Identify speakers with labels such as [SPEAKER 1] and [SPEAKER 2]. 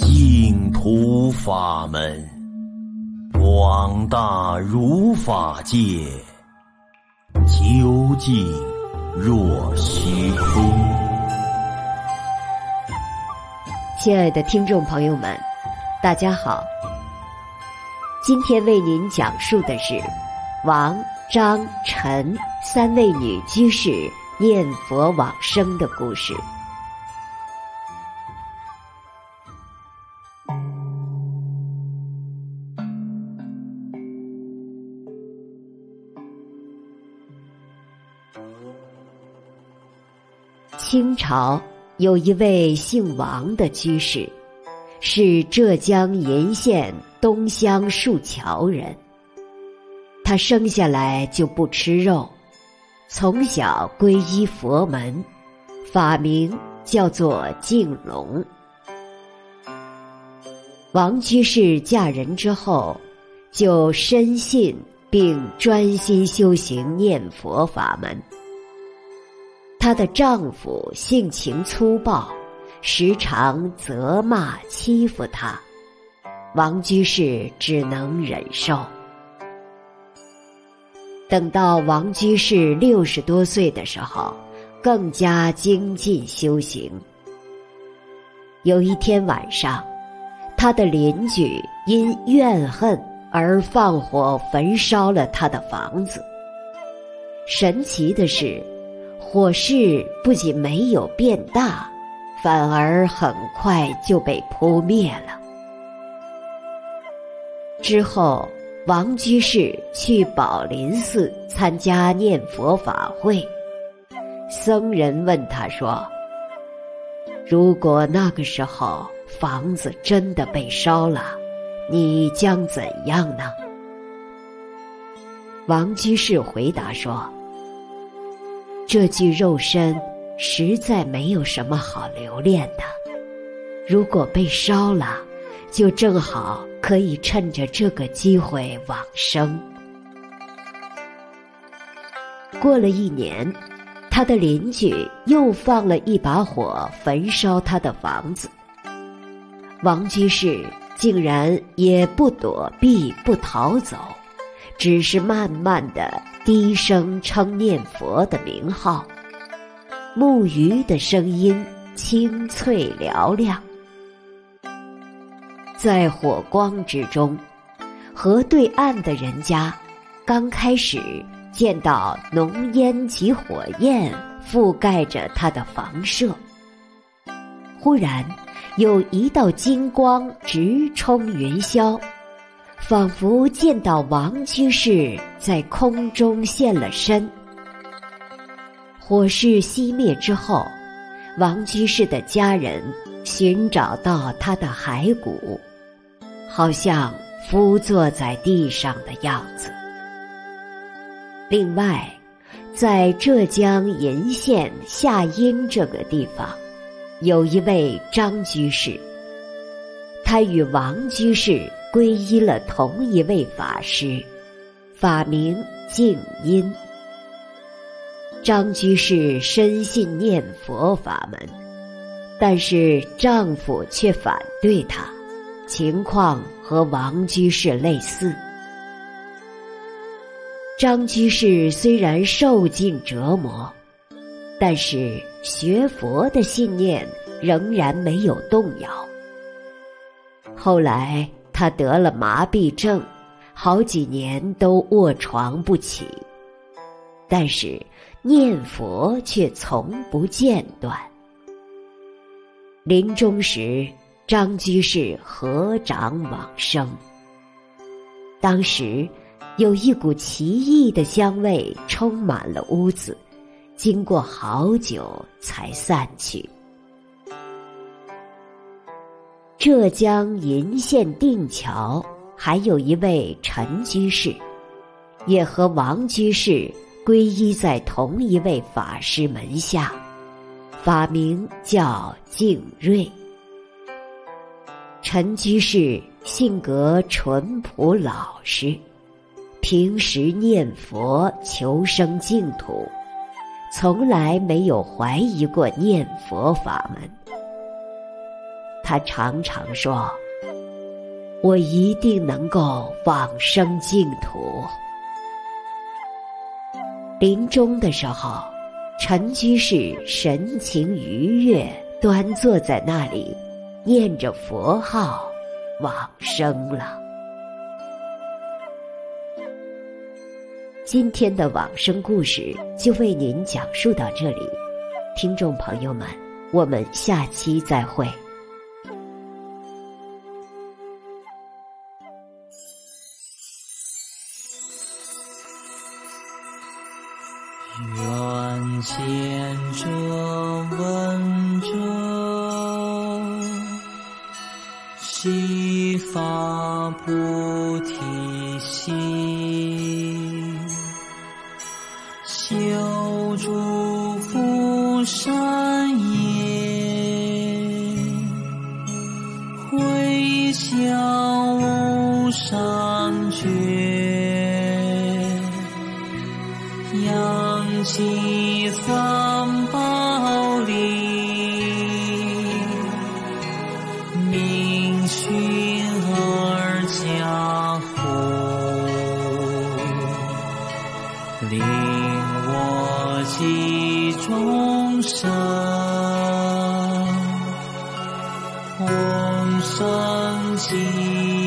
[SPEAKER 1] 净土法门，广大如法界，究竟若虚空。
[SPEAKER 2] 亲爱的听众朋友们，大家好。今天为您讲述的是王、张、陈三位女居士念佛往生的故事。清朝有一位姓王的居士，是浙江鄞县。东乡树桥人，他生下来就不吃肉，从小皈依佛门，法名叫做净龙。王居士嫁人之后，就深信并专心修行念佛法门。她的丈夫性情粗暴，时常责骂欺负她。王居士只能忍受。等到王居士六十多岁的时候，更加精进修行。有一天晚上，他的邻居因怨恨而放火焚烧了他的房子。神奇的是，火势不仅没有变大，反而很快就被扑灭了。之后，王居士去宝林寺参加念佛法会。僧人问他说：“如果那个时候房子真的被烧了，你将怎样呢？”王居士回答说：“这具肉身实在没有什么好留恋的，如果被烧了，就正好。”可以趁着这个机会往生。过了一年，他的邻居又放了一把火焚烧他的房子。王居士竟然也不躲避、不逃走，只是慢慢的低声称念佛的名号，木鱼的声音清脆嘹亮。在火光之中，河对岸的人家刚开始见到浓烟及火焰覆盖着他的房舍。忽然，有一道金光直冲云霄，仿佛见到王居士在空中现了身。火势熄灭之后，王居士的家人寻找到他的骸骨。好像伏坐在地上的样子。另外，在浙江鄞县夏阴这个地方，有一位张居士，他与王居士皈依了同一位法师，法名净音。张居士深信念佛法门，但是丈夫却反对她。情况和王居士类似。张居士虽然受尽折磨，但是学佛的信念仍然没有动摇。后来他得了麻痹症，好几年都卧床不起，但是念佛却从不间断。临终时，张居士合掌往生。当时有一股奇异的香味充满了屋子，经过好久才散去。浙江鄞县定桥还有一位陈居士，也和王居士皈依在同一位法师门下，法名叫净瑞。陈居士性格淳朴老实，平时念佛求生净土，从来没有怀疑过念佛法门。他常常说：“我一定能够往生净土。”临终的时候，陈居士神情愉悦，端坐在那里，念着佛号，往生了。今天的往生故事就为您讲述到这里，听众朋友们，我们下期再会。
[SPEAKER 1] 愿见者闻者，悉发菩提心，我及众生，同生极乐。